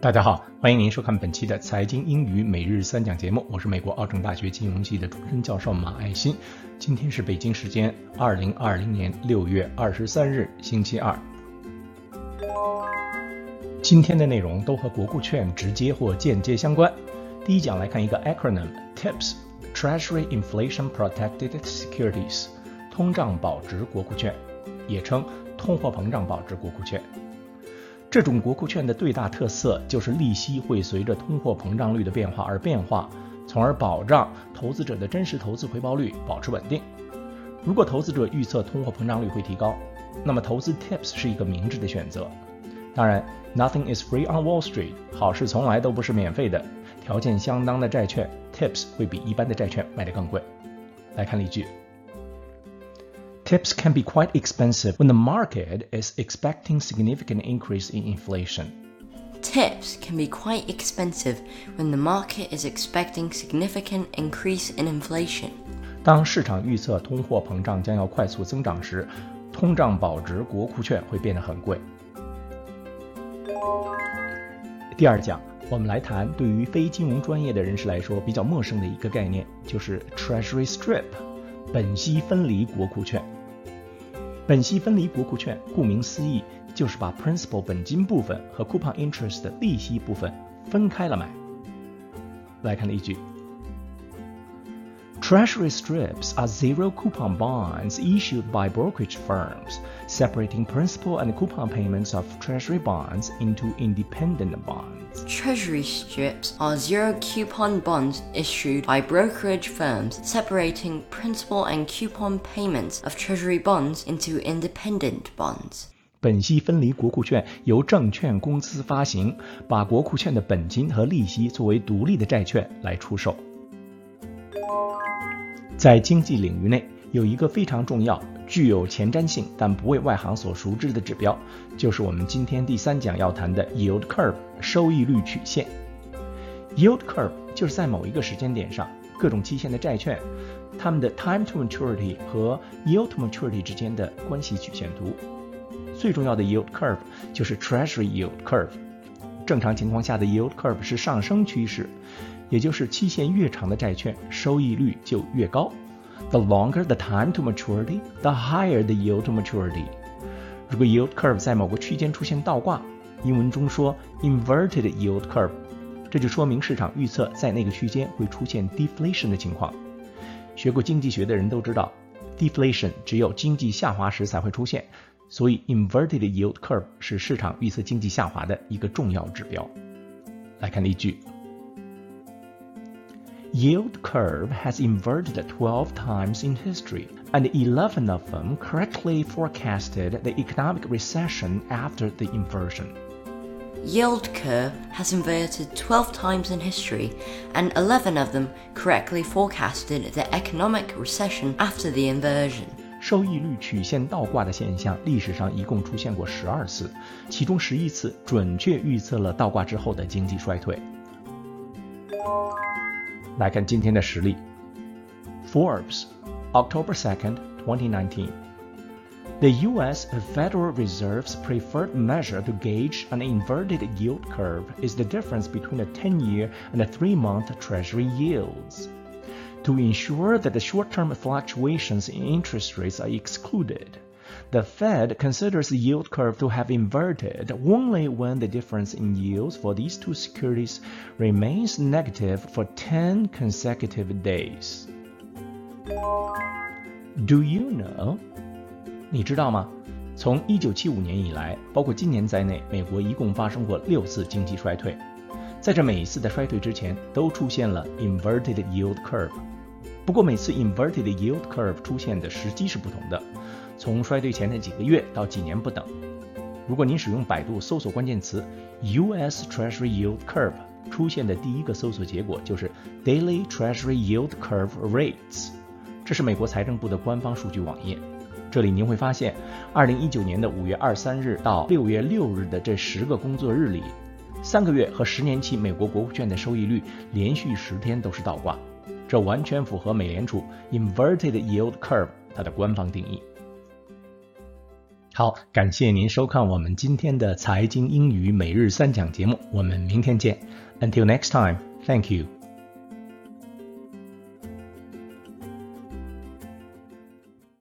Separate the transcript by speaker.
Speaker 1: 大家好，欢迎您收看本期的财经英语每日三讲节目，我是美国奥城大学金融系的终身教授马爱新。今天是北京时间二零二零年六月二十三日，星期二。今天的内容都和国库券直接或间接相关。第一讲来看一个 acronym TIPS，Treasury Inflation Protected Securities，通胀保值国库券，也称通货膨胀保值国库券。这种国库券的最大特色就是利息会随着通货膨胀率的变化而变化，从而保障投资者的真实投资回报率保持稳定。如果投资者预测通货膨胀率会提高，那么投资 TIPS 是一个明智的选择。当然，Nothing is free on Wall Street，好事从来都不是免费的。条件相当的债券 TIPS 会比一般的债券卖得更贵。来看例句。Tips can be quite expensive when the market is expecting significant increase in inflation.
Speaker 2: Tips can be quite expensive when the market is expecting significant increase in inflation.
Speaker 1: 当市场预测通货膨胀将要快速增长时，通胀保值国库券会变得很贵。第二讲，我们来谈对于非金融专业的人士来说比较陌生的一个概念，就是 Treasury Strip，本息分离国库券。 本息分离国库券，顾名思义，就是把 principal 本金部分和 coupon interest 的利息部分分开了买。来看例句 ：Treasury strips are zero coupon bonds issued by brokerage firms, separating principal and coupon payments of Treasury bonds into independent bonds.
Speaker 2: Treasury strips are zero coupon bonds issued by brokerage firms, separating principal and coupon payments of Treasury bonds into independent bonds.
Speaker 1: 本息分离国库券由证券公司发行，把国库券的本金和利息作为独立的债券来出售。 在经济领域内，有一个非常重要、具有前瞻性但不为外行所熟知的指标，就是我们今天第三讲要谈的 yield curve 收益率曲线。yield curve 就是在某一个时间点上，各种期限的债券，它们的 time to maturity 和 yield to maturity 之间的关系曲线图。最重要的 yield curve 就是 Treasury yield curve。正常情况下的 yield curve 是上升趋势。也就是期限越长的债券收益率就越高。The longer the time to maturity, the higher the yield to maturity. 如果 yield curve 在某个区间出现倒挂，英文中说 inverted yield curve，这就说明市场预测在那个区间会出现 deflation 的情况。学过经济学的人都知道，deflation 只有经济下滑时才会出现，所以 inverted yield curve 是市场预测经济下滑的一个重要指标。来看例句。yield curve has inverted 12 times in history, and 11 of them correctly forecasted the economic recession after the inversion.
Speaker 2: Yield curve has inverted 12 times in history, and 11 of them correctly forecasted the economic recession after the inversion.
Speaker 1: 收益率曲线倒挂的现象，历史上一共出现过十二次，其中十一次准确预测了倒挂之后的经济衰退。来看今天的实例。Forbes, October 2nd, 2019. The U.S. Federal Reserve's preferred measure to gauge an inverted yield curve is the difference between a 10 year and a 3 month Treasury yields. To ensure that the short term fluctuations in interest rates are excluded, the Fed considers the yield curve to have inverted only when the difference in yields for these two securities remains negative for 10 consecutive days. Do you know? 你知道吗？从1975年以来，包括今年在内，美国一共发生过六次经济衰退。在这每一次的衰退之前，都出现了 inverted yield curve。 不过每次 inverted yield curve 出现的时机是不同的。从衰退前的几个月到几年不等。如果您使用百度搜索关键词 “U.S. Treasury Yield Curve”，出现的第一个搜索结果就是 “Daily Treasury Yield Curve Rates”。这是美国财政部的官方数据网页。这里您会发现，2019年的5月23日到6月6日的这十个工作日里，三个月和十年期美国国库券的收益率连续十天都是倒挂。这完全符合美联储 “Inverted Yield Curve” 它的官方定义。好，感谢您收看我们今天的财经英语每日三讲节目，我们明天见。Until next time, thank you.